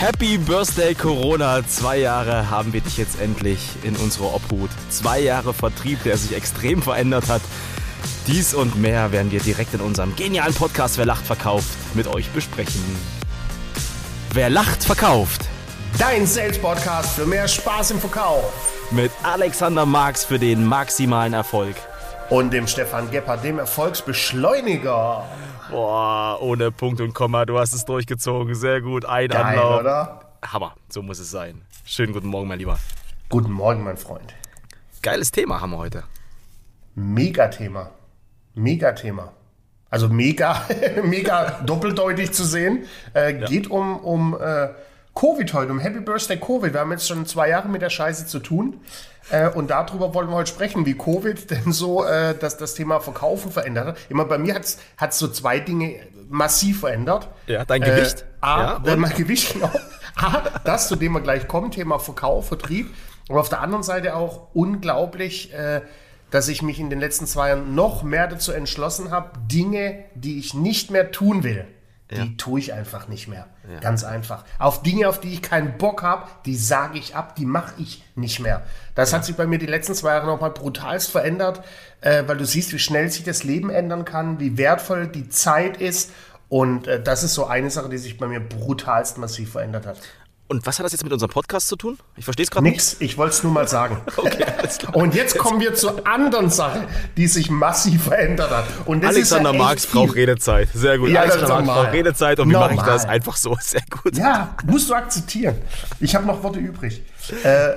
Happy Birthday Corona. Zwei Jahre haben wir dich jetzt endlich in unserer Obhut. Zwei Jahre Vertrieb, der sich extrem verändert hat. Dies und mehr werden wir direkt in unserem genialen Podcast Wer lacht verkauft mit euch besprechen. Wer lacht verkauft. Dein Sales Podcast für mehr Spaß im Verkauf. Mit Alexander Marx für den maximalen Erfolg. Und dem Stefan Gebhardt, dem Erfolgsbeschleuniger. Boah, ohne Punkt und Komma, du hast es durchgezogen. Sehr gut, ein Geil, Anlauf. oder? Hammer, so muss es sein. Schönen guten Morgen, mein Lieber. Guten Morgen, mein Freund. Geiles Thema haben wir heute. Megathema. Megathema. Also mega, mega doppeldeutig zu sehen. Äh, Geht um, um äh, Covid heute, um Happy Birthday Covid. Wir haben jetzt schon zwei Jahre mit der Scheiße zu tun. Äh, und darüber wollen wir heute sprechen, wie Covid denn so äh, dass das Thema Verkaufen verändert hat. Immer bei mir hat es so zwei Dinge massiv verändert. Ja, dein Gewicht. Äh, A, Ja, äh, mein Gewicht, genau. A, das, zu dem wir gleich kommen, Thema Verkauf, Vertrieb. Aber auf der anderen Seite auch unglaublich, äh, dass ich mich in den letzten zwei Jahren noch mehr dazu entschlossen habe, Dinge, die ich nicht mehr tun will, die tue ich einfach nicht mehr. Ganz einfach. Auf Dinge, auf die ich keinen Bock habe, die sage ich ab, die mache ich nicht mehr. Das hat sich bei mir die letzten zwei Jahre nochmal brutalst verändert, äh, weil du siehst, wie schnell sich das Leben ändern kann, wie wertvoll die Zeit ist. Und äh, das ist so eine Sache, die sich bei mir brutalst massiv verändert hat. Und was hat das jetzt mit unserem Podcast zu tun? Ich verstehe es gerade nicht. Nix, ich wollte es nur mal sagen. Okay. Und jetzt kommen wir zur anderen Sache, die sich massiv verändert hat. Und Alexander ja Marx braucht Redezeit. Sehr gut. Ja, Alexander Marx braucht Redezeit und wie mache ich das? Einfach so. Sehr gut. Ja, musst du akzeptieren. Ich habe noch Worte übrig. Äh,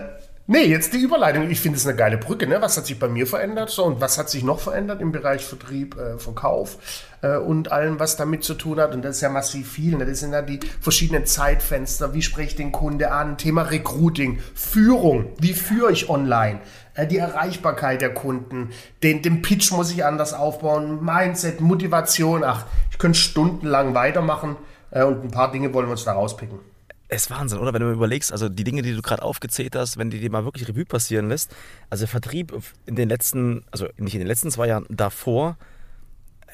nee, jetzt die Überleitung. Ich finde es eine geile Brücke. Ne? Was hat sich bei mir verändert? So, und was hat sich noch verändert im Bereich Vertrieb, äh, Verkauf äh, und allem, was damit zu tun hat? Und das ist ja massiv viel. Ne? Das sind ja die verschiedenen Zeitfenster. Wie spreche ich den Kunde an? Thema Recruiting, Führung. Wie führe ich online? Äh, Die Erreichbarkeit der Kunden, den, den Pitch muss ich anders aufbauen, Mindset, Motivation. Ach, ich könnte stundenlang weitermachen äh, und ein paar Dinge wollen wir uns da rauspicken. Es ist Wahnsinn, oder? Wenn du überlegst, also die Dinge, die du gerade aufgezählt hast, wenn du die mal wirklich Revue passieren lässt. Also Vertrieb in den letzten, also nicht in den letzten zwei Jahren, davor.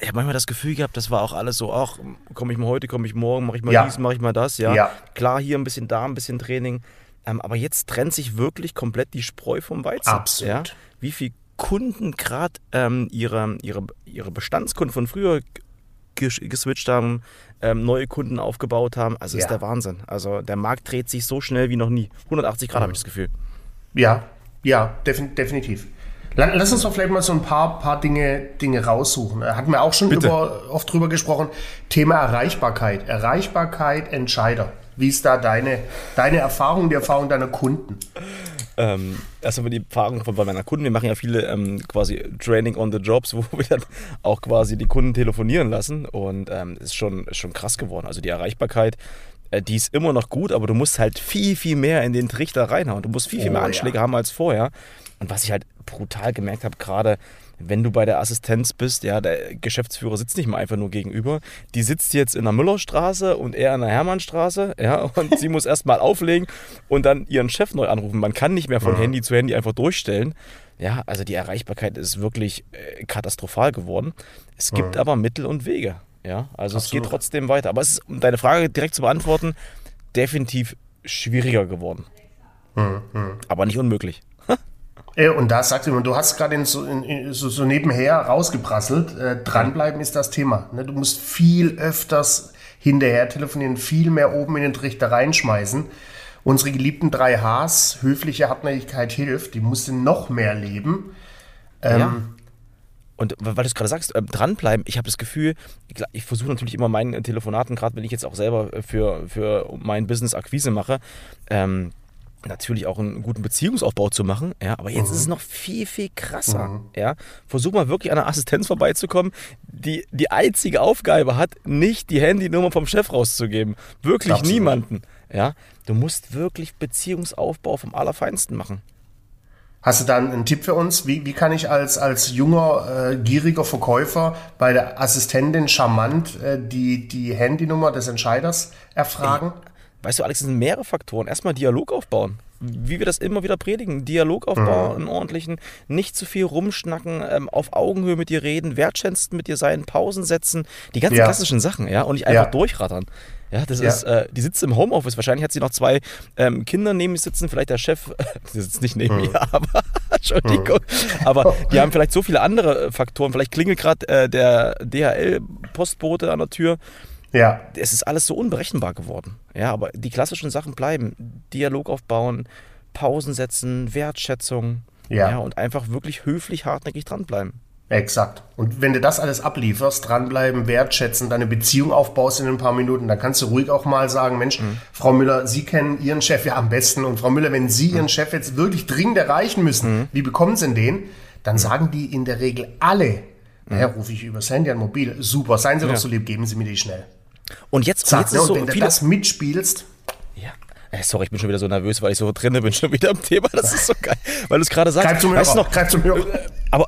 Ich habe manchmal das Gefühl gehabt, das war auch alles so, ach, komme ich mal heute, komme ich morgen, mache ich mal Ja. dies, mache ich mal das, ja. Ja. Klar, hier ein bisschen da, ein bisschen Training. Ähm, aber jetzt trennt sich wirklich komplett die Spreu vom Weizen. Absolut. Ja? Wie viele Kunden gerade ähm, ihre, ihre, ihre Bestandskunden von früher geswitcht haben, ähm, neue Kunden aufgebaut haben. Also ist Ja. der Wahnsinn. Also der Markt dreht sich so schnell wie noch nie. 180 Grad habe ich das Gefühl. Ja, ja, defin definitiv. La- Lass uns doch vielleicht mal so ein paar, paar Dinge, Dinge raussuchen. Äh, Hatten wir auch schon über, oft drüber gesprochen. Thema Erreichbarkeit. Erreichbarkeit, Entscheider. Wie ist da deine, deine Erfahrung, die Erfahrung deiner Kunden? Ähm, erstmal die Erfahrung von bei meiner Kunden. Wir machen ja viele ähm, quasi Training on the Jobs, wo wir dann auch quasi die Kunden telefonieren lassen. Und ähm, ist schon, ist schon krass geworden. Also die Erreichbarkeit, äh, die ist immer noch gut, aber du musst halt viel, viel mehr in den Trichter reinhauen. Du musst viel, viel Oh, mehr ja. Anschläge haben als vorher. Und was ich halt brutal gemerkt habe, gerade wenn du bei der Assistenz bist, ja, der Geschäftsführer sitzt nicht mal einfach nur gegenüber. Die sitzt jetzt in der Müllerstraße und er in der Hermannstraße, ja, und sie muss erstmal auflegen und dann ihren Chef neu anrufen. Man kann nicht mehr von Handy zu Handy einfach durchstellen. Ja, also die Erreichbarkeit ist wirklich äh, katastrophal geworden. Es gibt aber Mittel und Wege. Ja, also es Absolut. geht trotzdem weiter. Aber es ist, um deine Frage direkt zu beantworten, definitiv schwieriger geworden. Aber nicht unmöglich. Äh, Und da sagt jemand, du hast gerade so, so, so nebenher rausgeprasselt. Äh, dranbleiben ist das Thema. Ne? Du musst viel öfters hinterher telefonieren, viel mehr oben in den Trichter reinschmeißen. Unsere geliebten drei Hs, höfliche Hartnäckigkeit hilft, die musste noch mehr leben. Ähm, ja. Und weil du es gerade sagst, ähm, dranbleiben, ich habe das Gefühl, ich, ich versuche natürlich immer meinen Telefonaten, gerade wenn ich jetzt auch selber äh, für, für mein Business Akquise mache, ähm, natürlich auch einen guten Beziehungsaufbau zu machen, ja, aber jetzt ist es noch viel, viel krasser, ja. Versuch mal wirklich an einer Assistenz vorbeizukommen, die die einzige Aufgabe hat, nicht die Handynummer vom Chef rauszugeben. Wirklich Absolut. niemanden, ja. Du musst wirklich Beziehungsaufbau vom Allerfeinsten machen. Hast du da einen Tipp für uns? Wie, wie kann ich als, als junger, äh, gieriger Verkäufer bei der Assistentin charmant äh, die, die Handynummer des Entscheiders erfragen? Weißt du, Alex, es sind mehrere Faktoren. Erstmal Dialog aufbauen. Wie wir das immer wieder predigen. Dialog aufbauen, einen ordentlichen, nicht zu viel rumschnacken, ähm, auf Augenhöhe mit dir reden, wertschätzend mit dir sein, Pausen setzen, die ganzen Ja. klassischen Sachen, ja, und nicht einfach Ja. durchrattern. Ja, das Ja. ist, äh, die sitzt im Homeoffice. Wahrscheinlich hat sie noch zwei ähm, Kinder neben sich sitzen, vielleicht der Chef, die sitzt nicht neben mir, aber Entschuldigung. Aber die haben vielleicht so viele andere äh, Faktoren. Vielleicht klingelt gerade äh, der DHL-Postbote an der Tür. Ja, Es ist alles so unberechenbar geworden. Ja, aber die klassischen Sachen bleiben. Dialog aufbauen, Pausen setzen, Wertschätzung. Ja. und einfach wirklich höflich, hartnäckig dranbleiben. exakt. Und wenn du das alles ablieferst, dranbleiben, wertschätzen, deine Beziehung aufbaust in ein paar Minuten, dann kannst du ruhig auch mal sagen, Mensch, Frau Müller, Sie kennen Ihren Chef ja am besten. Und Frau Müller, wenn Sie Ihren Chef jetzt wirklich dringend erreichen müssen, wie bekommen Sie denn den? Dann sagen die in der Regel alle, naja, rufe ich übers Handy an Mobil, super, seien Sie doch so lieb, geben Sie mir die schnell. Und jetzt, und Zack, jetzt ne? ist Und so wenn du das mitspielst, Ja. Äh, sorry, ich bin schon wieder so nervös, weil ich so drinne bin, schon wieder im Thema. Das ist so geil, weil du es gerade sagst. greif zum weißt noch, greif zum Hörer. aber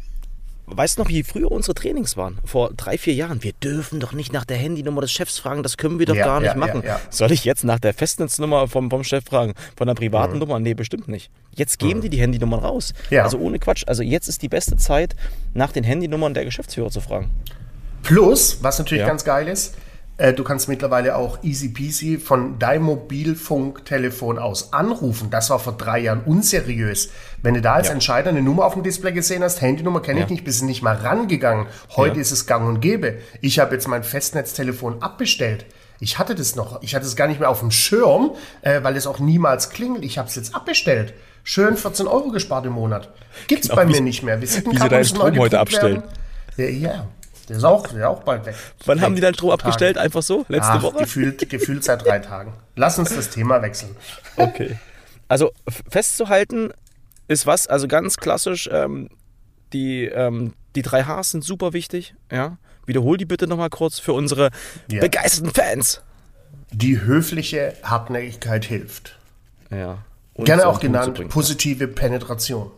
weißt du noch, wie früher unsere Trainings waren? Vor drei, vier Jahren. Wir dürfen doch nicht nach der Handynummer des Chefs fragen, das können wir doch Ja, gar nicht ja, machen. ja, ja. Soll ich jetzt nach der Festnetznummer vom, vom Chef fragen? Von der privaten Nummer? Nee, bestimmt nicht. Jetzt geben die die Handynummern raus. Ja. Also ohne Quatsch. Also jetzt ist die beste Zeit, nach den Handynummern der Geschäftsführer zu fragen. Plus, was natürlich Ja. ganz geil ist, äh, du kannst mittlerweile auch easy peasy von deinem Mobilfunktelefon aus anrufen. Das war vor drei Jahren unseriös. Wenn du da als Ja. Entscheider eine Nummer auf dem Display gesehen hast, Handynummer kenne ich Ja. nicht, bist du nicht mal rangegangen. Heute Ja. ist es gang und gäbe. Ich habe jetzt mein Festnetztelefon abbestellt. Ich hatte das noch, ich hatte es gar nicht mehr auf dem Schirm, äh, weil es auch niemals klingelt. Ich habe es jetzt abbestellt. Schön 14 Euro gespart im Monat. Gibt's Genau, bei mir nicht mehr. Wie sie deinen Strom heute abstellen. werden. Ja, ja. Der ist auch, der ist auch bald weg. Wann haben die deinen Strom abgestellt? Einfach so? Letzte Ach, Woche? Gefühlt, gefühlt seit drei Tagen. Lass uns das Thema wechseln. Okay. Also festzuhalten ist was, also ganz klassisch, ähm, die, ähm, die drei Hs sind super wichtig. Ja? Wiederhol die bitte nochmal kurz für unsere Ja. begeisterten Fans. Die höfliche Hartnäckigkeit hilft. Ja. Und Gerne auch genannt bringen. positive Penetration.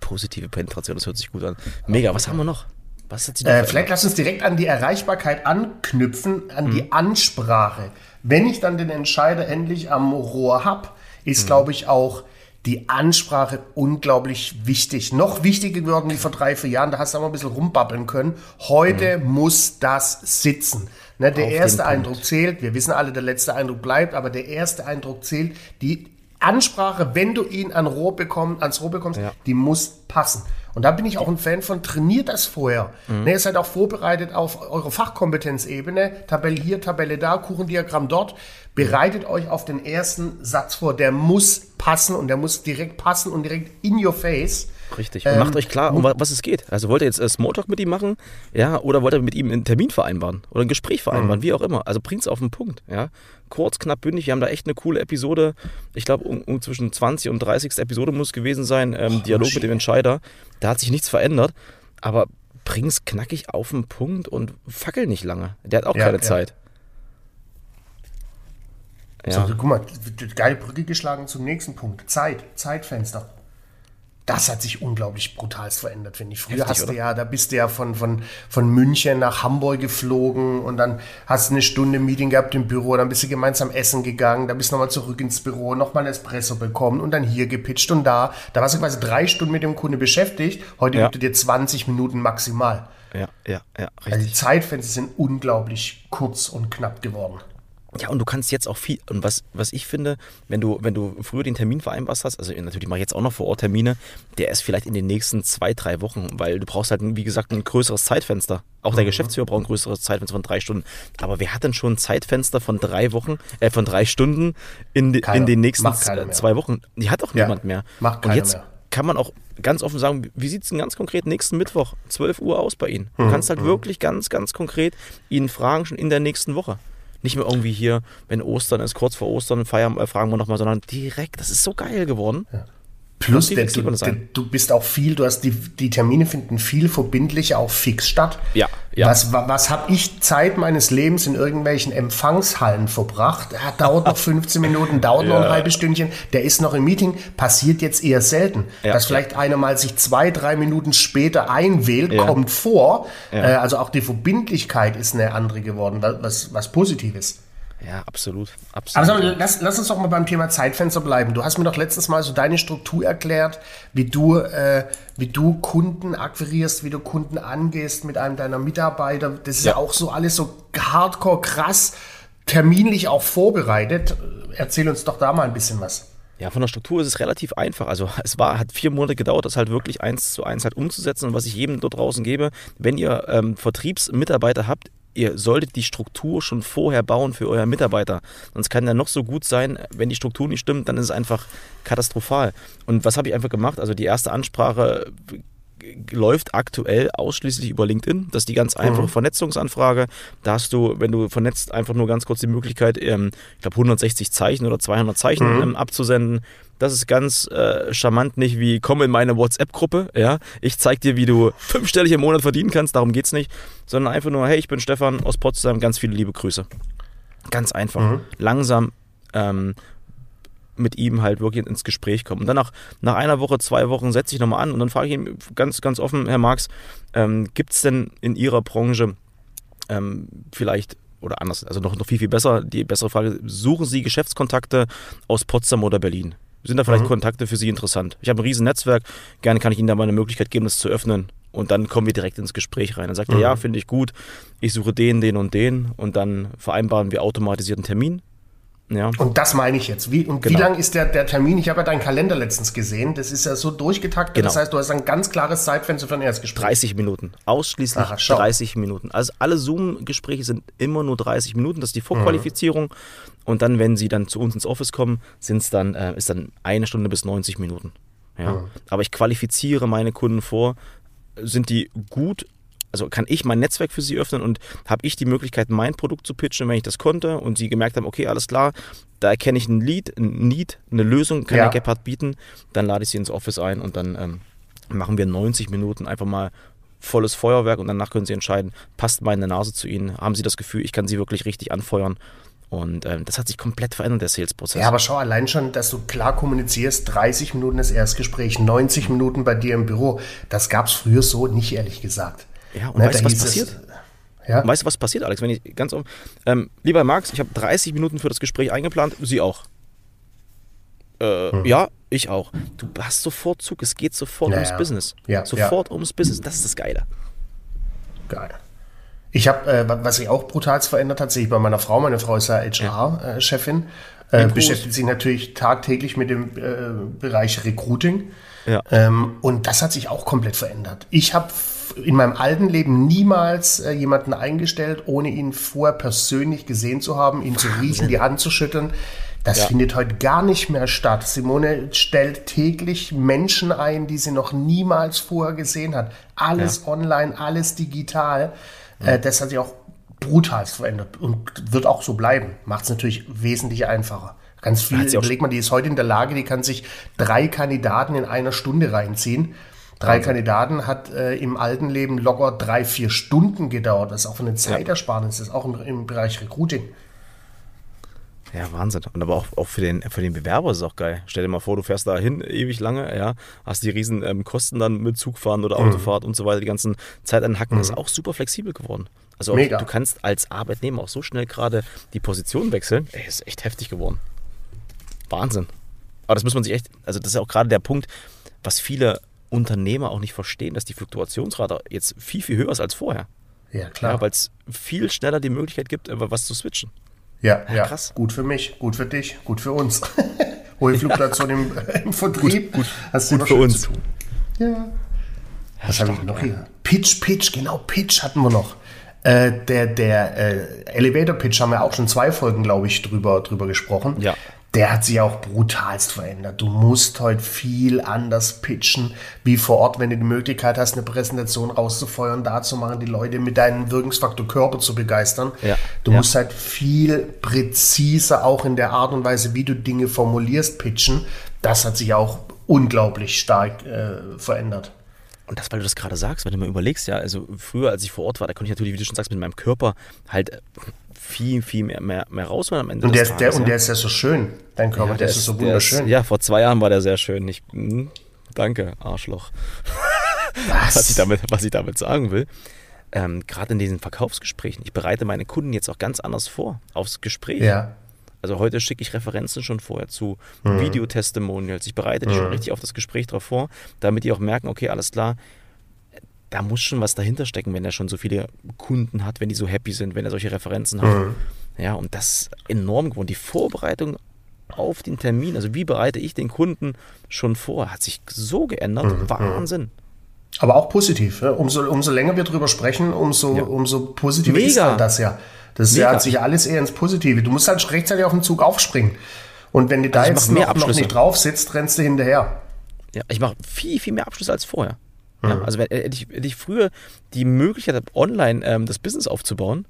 Positive Penetration, das hört sich gut an. Mega, was haben wir noch? Was hat noch Äh, vielleicht lass uns direkt an die Erreichbarkeit anknüpfen, an die Ansprache. Wenn ich dann den Entscheider endlich am Rohr habe, ist, glaube ich, auch die Ansprache unglaublich wichtig. Noch wichtiger geworden wie vor drei, vier Jahren. Da hast du auch mal ein bisschen rumbabbeln können. Heute muss das sitzen. Ne, der Auf erste. Eindruck zählt. Wir wissen alle, der letzte Eindruck bleibt, aber der erste Eindruck zählt. Die Ansprache, wenn du ihn an Rohr bekomm, ans Rohr bekommst, Ja. die muss passen. Und da bin ich auch ein Fan von, trainiert das vorher. Ne, ihr seid auch vorbereitet auf eure Fachkompetenzebene. Tabelle hier, Tabelle da, Kuchendiagramm dort. Bereitet euch auf den ersten Satz vor. Der muss passen und der muss direkt passen und direkt in your face. Richtig. Und macht euch klar, um wa- was es geht. Also wollt ihr jetzt äh, Smalltalk mit ihm machen, ja, oder wollt ihr mit ihm einen Termin vereinbaren oder ein Gespräch vereinbaren, wie auch immer. Also bringt es auf den Punkt, ja. Kurz, knapp, bündig. Wir haben da echt eine coole Episode. Ich glaube, um, um zwischen 20 und 30. Episode muss gewesen sein. Ähm, Dialog mit dem Entscheider. Da hat sich nichts verändert. Aber bring's knackig auf den Punkt und fackel nicht lange. Der hat auch Ja, keine ja. Zeit. So, guck mal, geile Brücke geschlagen zum nächsten Punkt. Zeit, Zeitfenster. Das hat sich unglaublich brutalst verändert, finde ich. Früher Heftig, hast du oder? ja, da bist du ja von, von, von München nach Hamburg geflogen und dann hast du eine Stunde Meeting gehabt im Büro, dann bist du gemeinsam essen gegangen, dann bist du nochmal zurück ins Büro, nochmal ein Espresso bekommen und dann hier gepitcht und da. Da warst du quasi drei Stunden mit dem Kunde beschäftigt. Heute Ja. gibt er dir 20 Minuten maximal. Ja, ja, ja, Also richtig. die Zeitfenster sind unglaublich kurz und knapp geworden. Ja, und du kannst jetzt auch viel, und was, was ich finde, wenn du, wenn du früher den Termin vereinbart hast, also natürlich mache ich jetzt auch noch vor Ort Termine, der ist vielleicht in den nächsten zwei, drei Wochen, weil du brauchst halt, wie gesagt, ein größeres Zeitfenster. Auch Mhm. der Geschäftsführer braucht ein größeres Zeitfenster von drei Stunden. Aber wer hat denn schon ein Zeitfenster von drei Wochen, äh, von drei Stunden in, de, in den nächsten zwei Wochen? Die hat auch Ja. niemand mehr. Macht und jetzt mehr. kann man auch ganz offen sagen, wie sieht es denn ganz konkret nächsten Mittwoch, 12 Uhr aus bei Ihnen? Du Mhm. kannst halt wirklich ganz, ganz konkret ihn fragen, schon in der nächsten Woche. Nicht mehr irgendwie hier, wenn Ostern ist, kurz vor Ostern, feiern, äh, fragen wir nochmal, sondern direkt. Das ist so geil geworden. Plus, der, du, sein. du bist auch viel, du hast die, die Termine finden viel verbindlicher auch fix statt. Ja, ja. Was, wa- was habe ich Zeit meines Lebens in irgendwelchen Empfangshallen verbracht? Ja, dauert noch 15 Minuten, dauert noch ein Ja. halbes Stündchen, der ist noch im Meeting, passiert jetzt eher selten. Ja, Dass vielleicht einer mal sich zwei, drei Minuten später einwählt, Ja. kommt vor. Ja. Äh, also auch die Verbindlichkeit ist eine andere geworden, wa- was, was positiv ist. Ja, absolut. absolut. Aber lass, lass, uns doch mal beim Thema Zeitfenster bleiben. Du hast mir doch letztes Mal so deine Struktur erklärt, wie du, äh, wie du Kunden akquirierst, wie du Kunden angehst mit einem deiner Mitarbeiter. Das ist ja, ja auch so alles so hardcore krass, terminlich auch vorbereitet. Erzähl uns doch da mal ein bisschen was. Ja, von der Struktur ist es relativ einfach. Also es war, hat vier Monate gedauert, das halt wirklich eins zu eins halt umzusetzen. Und was ich jedem dort draußen gebe, wenn ihr ähm, Vertriebsmitarbeiter habt, ihr solltet die Struktur schon vorher bauen für euren Mitarbeiter. Sonst kann der noch so gut sein, wenn die Struktur nicht stimmt, dann ist es einfach katastrophal. Und was habe ich einfach gemacht? Also die erste Ansprache läuft aktuell ausschließlich über LinkedIn. Das ist die ganz einfache mhm. Vernetzungsanfrage. Da hast du, wenn du vernetzt, einfach nur ganz kurz die Möglichkeit, ähm, ich glaube 160 Zeichen oder 200 Zeichen mhm. ähm, abzusenden. Das ist ganz äh, charmant, nicht wie komm in meine WhatsApp-Gruppe, ja, ich zeig dir, wie du fünfstellig im Monat verdienen kannst, darum geht's nicht, sondern einfach nur, hey, ich bin Stefan aus Potsdam, ganz viele liebe Grüße. Ganz einfach, mhm. langsam ähm, mit ihm halt wirklich ins Gespräch kommen. Und dann nach, nach einer Woche, zwei Wochen setze ich nochmal an und dann frage ich ihn ganz, ganz offen, Herr Marx, ähm, gibt es denn in Ihrer Branche ähm, vielleicht oder anders, also noch, noch viel, viel besser, die bessere Frage, suchen Sie Geschäftskontakte aus Potsdam oder Berlin? Sind da vielleicht mhm. Kontakte für Sie interessant? Ich habe ein riesen Netzwerk, gerne kann ich Ihnen da mal eine Möglichkeit geben, das zu öffnen. Und dann kommen wir direkt ins Gespräch rein. Dann sagt mhm. er, ja, finde ich gut, ich suche den, den und den. Und dann vereinbaren wir automatisierten Termin. Ja. Und das meine ich jetzt. Wie, und genau. wie lang ist der, der Termin? Ich habe ja deinen Kalender letztens gesehen. Das ist ja so durchgetaktet. Genau. Das heißt, du hast ein ganz klares Zeitfenster für ein Erstgespräch. 30 Minuten. Ausschließlich Aha, 30 Minuten. Also alle Zoom-Gespräche sind immer nur 30 Minuten. Das ist die Vorqualifizierung. Mhm. Und dann, wenn sie dann zu uns ins Office kommen, sind's dann, äh, ist dann eine Stunde bis 90 Minuten. Ja. Mhm. Aber ich qualifiziere meine Kunden vor. Sind die gut also kann ich mein Netzwerk für sie öffnen und habe ich die Möglichkeit, mein Produkt zu pitchen, wenn ich das konnte und sie gemerkt haben, okay, alles klar, da erkenne ich ein Lead, ein Need, eine Lösung, kann ja. der Gepard bieten, dann lade ich sie ins Office ein und dann ähm, machen wir 90 Minuten einfach mal volles Feuerwerk und danach können sie entscheiden, passt meine Nase zu ihnen, haben sie das Gefühl, ich kann sie wirklich richtig anfeuern und ähm, das hat sich komplett verändert, der Sales-Prozess. Ja, aber schau allein schon, dass du klar kommunizierst, 30 Minuten das Erstgespräch, 90 Minuten bei dir im Büro. Das gab es früher so nicht, ehrlich gesagt. Ja, und ne, weißt du, was passiert? Es, ja? Weißt du, was passiert, Alex? Wenn ich ganz ähm, lieber Max, ich habe 30 Minuten für das Gespräch eingeplant, Sie auch. Äh, hm. Ja, ich auch. Du hast sofort Zug, es geht sofort naja. ums Business. Ja, sofort ja. ums Business, das ist das Geile. Geil. Ich habe, äh, was sich auch brutal verändert hat, sehe ich bei meiner Frau. Meine Frau ist ja HR-Chefin. Äh, beschäftigt sich natürlich tagtäglich mit dem äh, Bereich Recruiting. Ja. Ähm, und das hat sich auch komplett verändert. Ich habe in meinem alten Leben niemals äh, jemanden eingestellt, ohne ihn vorher persönlich gesehen zu haben, ihn zu riechen, die Hand zu schütteln. Das ja. findet heute gar nicht mehr statt. Simone stellt täglich Menschen ein, die sie noch niemals vorher gesehen hat. Alles ja. online, alles digital. Äh, das hat sich auch brutal verändert und wird auch so bleiben. Macht es natürlich wesentlich einfacher. Ganz viel, überleg mal, die ist heute in der Lage, die kann sich drei Kandidaten in einer Stunde reinziehen. Drei Wahnsinn. Kandidaten hat äh, im alten Leben locker drei, vier Stunden gedauert. Das ist auch von den Zeitersparnis, das ist auch im, im, Bereich Recruiting. Ja, Wahnsinn. Und aber auch, auch für, den, für den Bewerber ist es auch geil. Stell dir mal vor, du fährst da hin ewig lange, ja, hast die riesen ähm, Kosten dann mit Zugfahren oder mhm. Autofahrt mhm. und so weiter, die ganzen Zeiteinhacken, mhm. ist auch super flexibel geworden. Also auch, du kannst als Arbeitnehmer auch so schnell gerade die Position wechseln. Ey, ist echt heftig geworden. Wahnsinn. Aber das muss man sich echt, also das ist auch gerade der Punkt, was viele Unternehmer auch nicht verstehen, dass die Fluktuationsrate jetzt viel, viel höher ist als vorher. Ja, klar. Ja, Weil es viel schneller die Möglichkeit gibt, was zu switchen. Ja, ja, krass. Gut für mich, gut für dich, gut für uns. Hohe Fluktuation im, im, Vertrieb. Gut, gut, Hast gut für uns. Zu tun. Ja. Was habe ich noch hier? Pitch, Pitch, genau, Pitch hatten wir noch. Äh, der der äh, Elevator Pitch haben wir auch schon zwei Folgen, glaube ich, drüber, drüber gesprochen. Ja der hat sich auch brutalst verändert. Du musst heute viel anders pitchen, wie vor Ort, wenn du die Möglichkeit hast, eine Präsentation rauszufeuern, da zu machen, die Leute mit deinem Wirkungsfaktor Körper zu begeistern. Ja. Du ja. musst halt viel präziser auch in der Art und Weise, wie du Dinge formulierst, pitchen. Das hat sich auch unglaublich stark äh, verändert. Und das, weil du das gerade sagst, wenn du mal überlegst, ja, also früher, als ich vor Ort war, da konnte ich natürlich, wie du schon sagst, mit meinem Körper halt äh, viel, viel mehr, mehr, mehr rausholen am Ende. Und der, Tages, der, und der ist ja so schön, dein Körper, ja, der, der, ist so wunderschön. Ist, ja, vor zwei Jahren war der sehr schön. Ich, mh, danke, Arschloch. Was? was, ich damit, was ich damit sagen will. ähm, gerade in diesen Verkaufsgesprächen, ich bereite meine Kunden jetzt auch ganz anders vor aufs Gespräch. Ja. Also heute schicke ich Referenzen schon vorher zu mhm. Videotestimonials. Ich bereite die mhm. schon richtig auf das Gespräch drauf vor, damit die auch merken, okay, alles klar, da muss schon was dahinter stecken, wenn er schon so viele Kunden hat, wenn die so happy sind, wenn er solche Referenzen hat. Mhm. Ja, und das ist enorm geworden. Die Vorbereitung auf den Termin, also wie bereite ich den Kunden schon vor, hat sich so geändert. Mhm. mhm. Wahnsinn. Aber auch positiv. Ja? Umso, umso länger wir drüber sprechen, umso, ja. umso positiver Mega. ist dann das ja. Das Mega. hat sich alles eher ins Positive. Du musst halt rechtzeitig auf den Zug aufspringen. Und wenn du da also jetzt noch, noch, nicht drauf sitzt, rennst du hinterher. Ja, ich mache viel, viel mehr Abschlüsse als vorher. Ja, also wenn, hätte, ich, hätte ich früher die Möglichkeit habe, online ähm, das Business aufzubauen,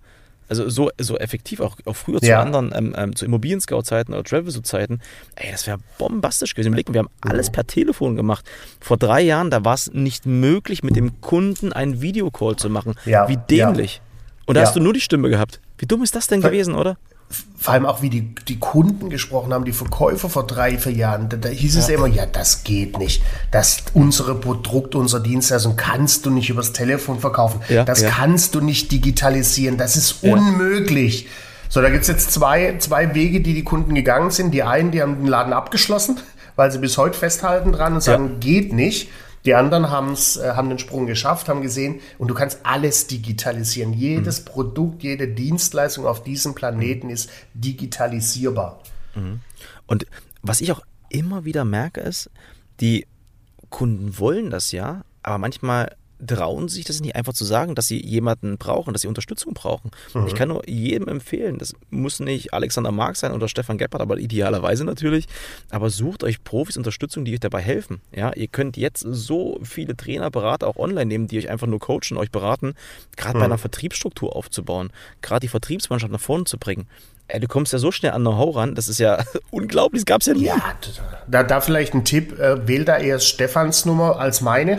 also so, so effektiv, auch, auch früher ja. zu anderen, ähm, ähm, zu Immobilien-Scout-Zeiten oder Travel-Zeiten, ey, das wäre bombastisch gewesen. Überlegen, wir haben alles per Telefon gemacht. Vor drei Jahren, da war es nicht möglich, mit dem Kunden einen Videocall zu machen. Ja. Wie dämlich. Und da hast du nur die Stimme gehabt. Wie dumm ist das denn gewesen, oder? Vor allem auch wie die, die Kunden gesprochen haben, die Verkäufer vor drei, vier Jahren, da, da hieß ja. es immer, ja, das geht nicht. Das, unsere Produkte, unsere Dienstleistung kannst du nicht übers Telefon verkaufen. Ja, das ja. kannst du nicht digitalisieren. Das ist unmöglich. So, da gibt es jetzt zwei, zwei Wege, die die Kunden gegangen sind. Die einen, die haben den Laden abgeschlossen, weil sie bis heute festhalten dran und sagen, geht nicht. Die anderen haben's, äh, haben den Sprung geschafft, haben gesehen, und du kannst alles digitalisieren. Jedes mhm. Produkt, jede Dienstleistung auf diesem Planeten ist digitalisierbar. Mhm. Und was ich auch immer wieder merke, ist, die Kunden wollen das ja, aber manchmal trauen sich das nicht einfach zu sagen, dass sie jemanden brauchen, dass sie Unterstützung brauchen. Mhm. Ich kann nur jedem empfehlen, das muss nicht Alexander Marx sein oder Stefan Gebhardt, aber idealerweise natürlich, aber sucht euch Profis Unterstützung, die euch dabei helfen. Ja, ihr könnt jetzt so viele Trainer, Berater auch online nehmen, die euch einfach nur coachen, euch beraten, gerade mhm. bei einer Vertriebsstruktur aufzubauen, gerade die Vertriebsmannschaft nach vorne zu bringen. Ey, du kommst ja so schnell an Know-how ran, das ist ja unglaublich, das gab es ja nie. Ja, da, da vielleicht ein Tipp, äh, wähl da eher Stefans Nummer als meine.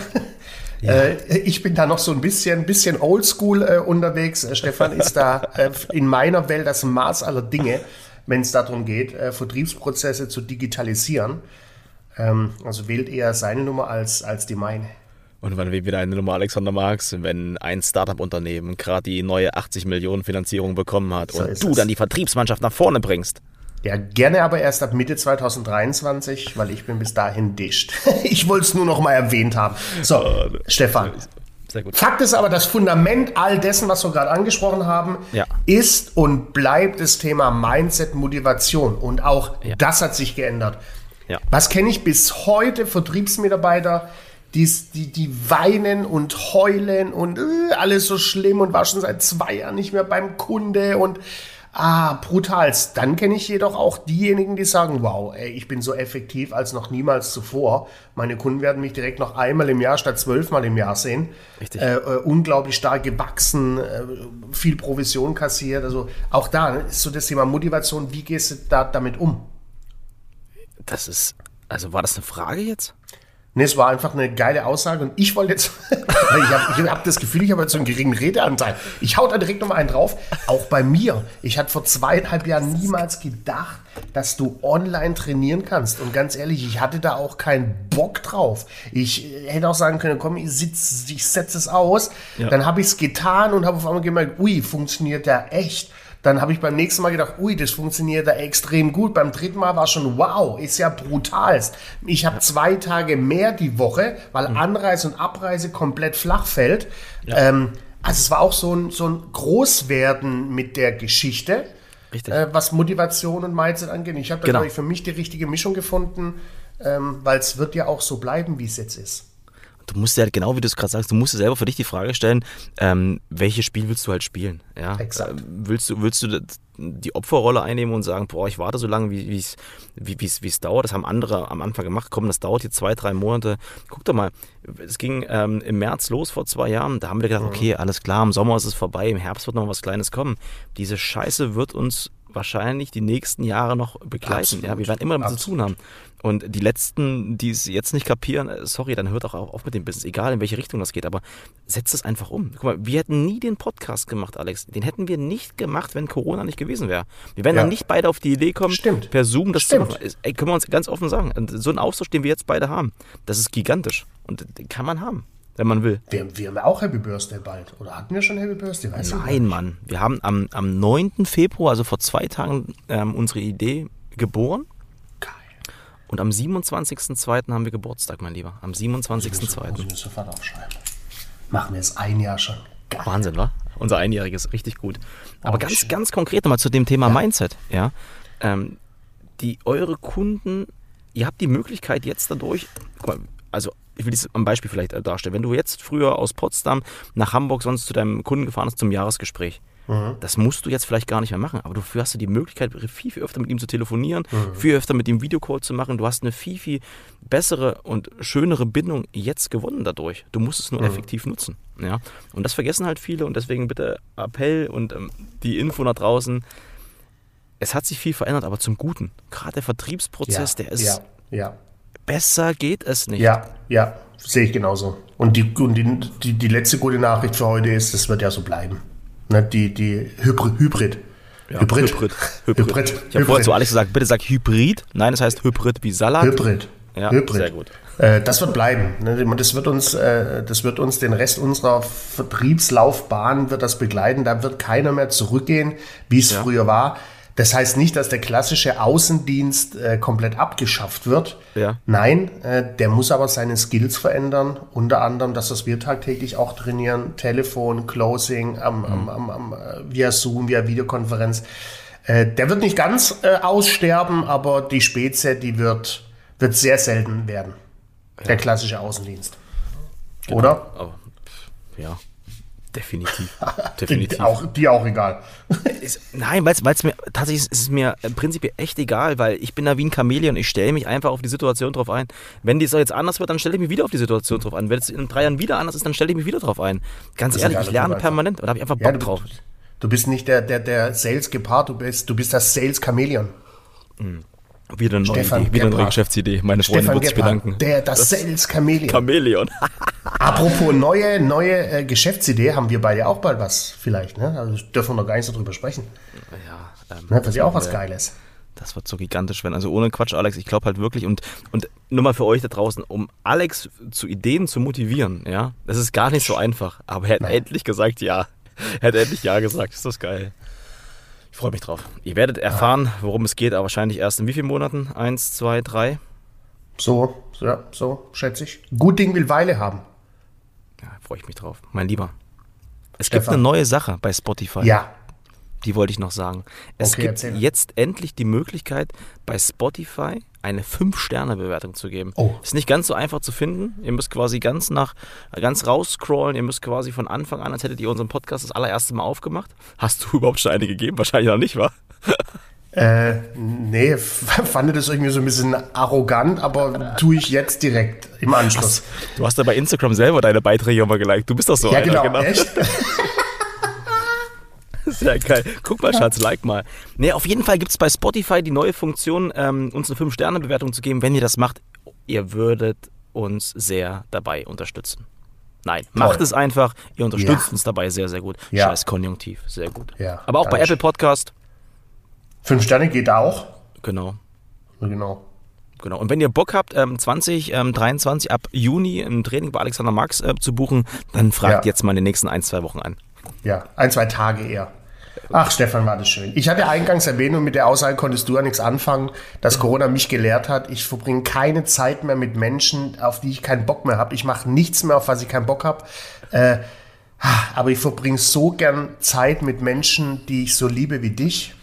Ja. Äh, ich bin da noch so ein bisschen, bisschen oldschool äh, unterwegs. Äh, Stefan ist da äh, in meiner Welt das Maß aller Dinge, wenn es darum geht, äh, Vertriebsprozesse zu digitalisieren. Ähm, also wählt eher seine Nummer als, als die meine. Und wann wählt wieder eine Nummer Alexander Marx, wenn ein Startup-Unternehmen gerade die neue 80 Millionen Finanzierung bekommen hat so und du es. dann die Vertriebsmannschaft nach vorne bringst? Ja, gerne aber erst ab Mitte 2023, weil ich bin bis dahin dicht. ich wollte es nur noch mal erwähnt haben. So, uh, Stefan. Sehr gut. Fakt ist aber, das Fundament all dessen, was wir gerade angesprochen haben, ja. ist und bleibt das Thema Mindset, Motivation. Und auch ja. das hat sich geändert. Ja. Was kenne ich bis heute Vertriebsmitarbeiter, die, die, die weinen und heulen und äh, alles so schlimm und war schon seit zwei Jahren nicht mehr beim Kunde und Ah, brutal. Dann kenne ich jedoch auch diejenigen, die sagen, wow, ey, ich bin so effektiv als noch niemals zuvor. Meine Kunden werden mich direkt noch einmal im Jahr statt zwölfmal im Jahr sehen. Richtig. Äh, äh, unglaublich stark gewachsen, äh, viel Provision kassiert. Also auch da ne, ist so das Thema Motivation. Wie gehst du da damit um? Das ist, also war das eine Frage jetzt? Nee, es war einfach eine geile Aussage und ich wollte jetzt, ich habe hab das Gefühl, ich habe jetzt so einen geringen Redeanteil. Ich hau da direkt nochmal einen drauf. Auch bei mir. Ich hatte vor zweieinhalb Jahren niemals gedacht, dass du online trainieren kannst. Und ganz ehrlich, ich hatte da auch keinen Bock drauf. Ich hätte auch sagen können, komm, ich, sitz, ich setze es aus. Ja. Dann habe ich es getan und habe auf einmal gemerkt, ui, funktioniert ja echt. Dann habe ich beim nächsten Mal gedacht, ui, das funktioniert da extrem gut. Beim dritten Mal war schon, wow, ist ja brutal. Ich habe zwei Tage mehr die Woche, weil mhm. Anreise und Abreise komplett flach fällt. Ja. Ähm, also es war auch so ein, so ein Großwerden mit der Geschichte. Äh, was Motivation und Mindset angeht. Ich habe da, genau. glaube ich, für mich die richtige Mischung gefunden, ähm, weil es wird ja auch so bleiben, wie es jetzt ist du musst ja genau wie du es gerade sagst, du musst dir selber für dich die Frage stellen, ähm, welches Spiel willst du halt spielen? Ja? Exakt. Äh, willst du, willst du die Opferrolle einnehmen und sagen, boah, ich warte so lange, wie es wie, wie's, dauert. Das haben andere am Anfang gemacht. Komm, das dauert jetzt zwei, drei Monate. Guck doch mal, es ging ähm, im März los vor zwei Jahren. Da haben wir gedacht, mhm. okay, alles klar, im Sommer ist es vorbei, im Herbst wird noch was Kleines kommen. Diese Scheiße wird uns wahrscheinlich die nächsten Jahre noch begleiten. Ja, wir werden immer damit zu tun haben. Und die letzten, die es jetzt nicht kapieren, äh, sorry, dann hört auch auf mit dem Business, egal in welche Richtung das geht, aber setzt es einfach um. Guck mal, wir hätten nie den Podcast gemacht, Alex. Den hätten wir nicht gemacht, wenn Corona nicht gewesen wäre. Wir wären ja. dann nicht beide auf die Idee kommen, Stimmt. per Zoom das Stimmt. zu machen. Ey, können wir uns ganz offen sagen. So ein Austausch, den wir jetzt beide haben, das ist gigantisch. Und den kann man haben. Wenn man will. Wir, wir haben ja auch Happy Birthday bald. Oder hatten wir schon Happy Birthday? Weiß Nein. Mann. Wir haben am, am 9. Februar, also vor zwei Tagen, ähm, unsere Idee geboren. Geil. Und am 27.02. haben wir Geburtstag, mein Lieber. Am Muss ich 27.02. mir sofort aufschreiben. Machen wir jetzt ein Jahr schon. Geil. Wahnsinn, wa? Unser Einjähriges, richtig gut. Aber Oh, ganz, schön. ganz konkret nochmal zu dem Thema Mindset, ja. Ähm, die eure Kunden, ihr habt die Möglichkeit jetzt dadurch, also ich will das am Beispiel vielleicht äh, darstellen. Wenn du jetzt früher aus Potsdam nach Hamburg sonst zu deinem Kunden gefahren bist zum Jahresgespräch, das musst du jetzt vielleicht gar nicht mehr machen, aber dafür hast du die Möglichkeit, viel, viel öfter mit ihm zu telefonieren, viel öfter mit ihm Videocall zu machen. Du hast eine viel, viel bessere und schönere Bindung jetzt gewonnen dadurch. Du musst es nur effektiv nutzen. Ja? Und das vergessen halt viele und deswegen bitte Appell und ähm, die Info nach draußen. Es hat sich viel verändert, aber zum Guten. Gerade der Vertriebsprozess, der ist ja, ja, besser geht es nicht. ja, ja, sehe ich genauso. Und, die, und die, die, die letzte gute Nachricht für heute ist, das wird ja so bleiben. Ne, die, die Hybrid. Hybrid. Ja, Hybrid. Hybrid. Hybrid. Hybrid. Ich habe vorher zu Alex gesagt, bitte sag Hybrid. Nein, es heißt Hybrid wie Salat. Hybrid. Ja, Hybrid. sehr gut. Äh, das wird bleiben. ne? Das wird, uns, äh, das wird uns den Rest unserer Vertriebslaufbahn wird das begleiten. Da wird keiner mehr zurückgehen, wie es Ja. früher war. Das heißt nicht, dass der klassische Außendienst äh, komplett abgeschafft wird. Ja. Nein, äh, der muss aber seine Skills verändern. Unter anderem, das, was wir tagtäglich auch trainieren, Telefon, Closing, am, am, am, am, äh, via Zoom, via Videokonferenz. Äh, der wird nicht ganz äh, aussterben, aber die Spezie, die wird, wird sehr selten werden. Der klassische Außendienst. Oder? Aber, ja, definitiv. definitiv. Die auch, die auch egal. Ist, nein, weil es mir tatsächlich ist es mir im Prinzip echt egal, weil ich bin da wie ein Chamäleon. Ich stelle mich einfach auf die Situation drauf ein. Wenn die so jetzt anders wird, dann stelle ich mich wieder auf die Situation drauf ein. Wenn es in drei Jahren wieder anders ist, dann stelle ich mich wieder drauf ein. Ganz ehrlich, ich lerne permanent. Da habe ich einfach Bock Ja, du, drauf. du bist nicht der, der, der Sales Gepard, du bist, du bist das Sales Chameleon. Wieder eine neue, Stefan Idee, wieder eine neue. Geschäftsidee. Meine Freundin Stefan wird sich bedanken. der, das, Sales Chameleon. Chamäleon. Apropos neue, neue äh, Geschäftsidee, haben wir beide auch bald was vielleicht, ne? Also dürfen wir noch gar nicht so drüber sprechen. ja, ähm, Ne? Das ist ja auch was äh, Geiles. Das wird so gigantisch werden. Also ohne Quatsch, Alex, ich glaube halt wirklich und, und nur mal für euch da draußen, um Alex zu Ideen zu motivieren, ja, das ist gar nicht so einfach. Aber er hat endlich gesagt ja. Er hat endlich ja gesagt. Ist das geil. Ich freue mich drauf. Ihr werdet erfahren, worum es geht, aber wahrscheinlich erst in wie vielen Monaten? Eins, zwei, drei? So, ja, so, schätze ich. Gut Ding will Weile haben. Ja, freue ich mich drauf. Mein Lieber. Es gibt Stefan. eine neue Sache bei Spotify. Ja. Die wollte ich noch sagen. Es Okay, gibt erzähl. jetzt endlich die Möglichkeit, bei Spotify eine 5-Sterne-Bewertung zu geben. Oh. Ist nicht ganz so einfach zu finden. Ihr müsst quasi ganz nach, ganz rausscrollen. Ihr müsst quasi von Anfang an, als hättet ihr unseren Podcast das allererste Mal aufgemacht. Hast du überhaupt schon eine gegeben? Wahrscheinlich noch nicht, wa? Äh, nee, fand das irgendwie so ein bisschen arrogant, aber tue ich jetzt direkt im Anschluss. Du hast ja bei Instagram selber deine Beiträge immer geliked. Du bist doch so ja, einer, genau, echt? Sehr geil. Guck mal, Schatz, like mal. Nee, auf jeden Fall gibt es bei Spotify die neue Funktion, ähm, uns eine 5-Sterne-Bewertung zu geben. Wenn ihr das macht, ihr würdet uns sehr dabei unterstützen. Nein, macht es einfach. Ihr unterstützt Ja. uns dabei sehr, sehr gut. Ja. Scheiß Konjunktiv, sehr gut. Ja, Aber auch bei. Apple Podcast, Fünf Sterne geht auch. genau. Genau. Genau. Und wenn ihr Bock habt, ähm, 2023 ab Juni ein Training bei Alexander Marx äh, zu buchen, dann fragt Ja. jetzt mal in den nächsten ein, zwei Wochen an. Ja, ein, zwei Tage eher. Ach, Stefan, war das schön. Ich hatte eingangs erwähnt und mit der Aussage konntest du ja nichts anfangen, dass Corona mich gelehrt hat. Ich verbringe keine Zeit mehr mit Menschen, auf die ich keinen Bock mehr habe. Ich mache nichts mehr, auf was ich keinen Bock habe. Äh, aber ich verbringe so gern Zeit mit Menschen, die ich so liebe wie dich.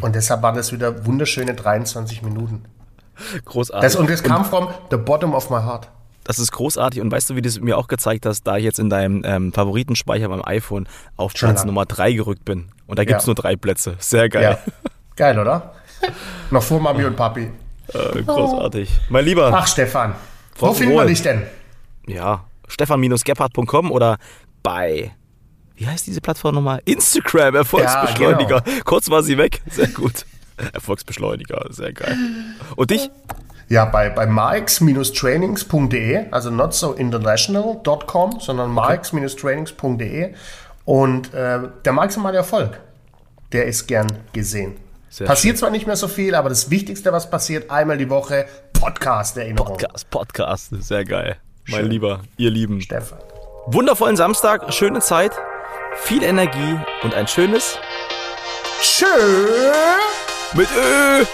Und deshalb waren das wieder wunderschöne 23 Minuten. Großartig. Das, und das kam from the bottom of my heart. Das ist großartig und weißt du, wie du es mir auch gezeigt hast, da ich jetzt in deinem ähm, Favoritenspeicher beim iPhone auf Platz. Nummer 3 gerückt bin. Und da gibt es Ja. nur drei Plätze. Sehr geil. Ja. Geil, oder? Noch vor Mami und Papi. Äh, großartig. Mein Lieber, Ach, Stefan. Wo finden wir dich denn? ja, stefan-gebhardt.com oder bei, wie heißt diese Plattform nochmal? Instagram, Erfolgsbeschleuniger. Kurz war sie weg. Sehr gut. Erfolgsbeschleuniger, sehr geil. Und dich? Ja, bei, bei marx-trainings.de, also not so international.com, sondern marx-trainings.de. Und äh, der maximale Erfolg, der ist gern gesehen. Sehr passiert zwar nicht mehr so viel, aber das Wichtigste, was passiert, einmal die Woche, Podcast-Erinnerung. Podcast, Podcast, sehr geil. mein Schön. Lieber, ihr Lieben. Stefan. Wundervollen Samstag, schöne Zeit, viel Energie und ein schönes Tschö. mit Ö.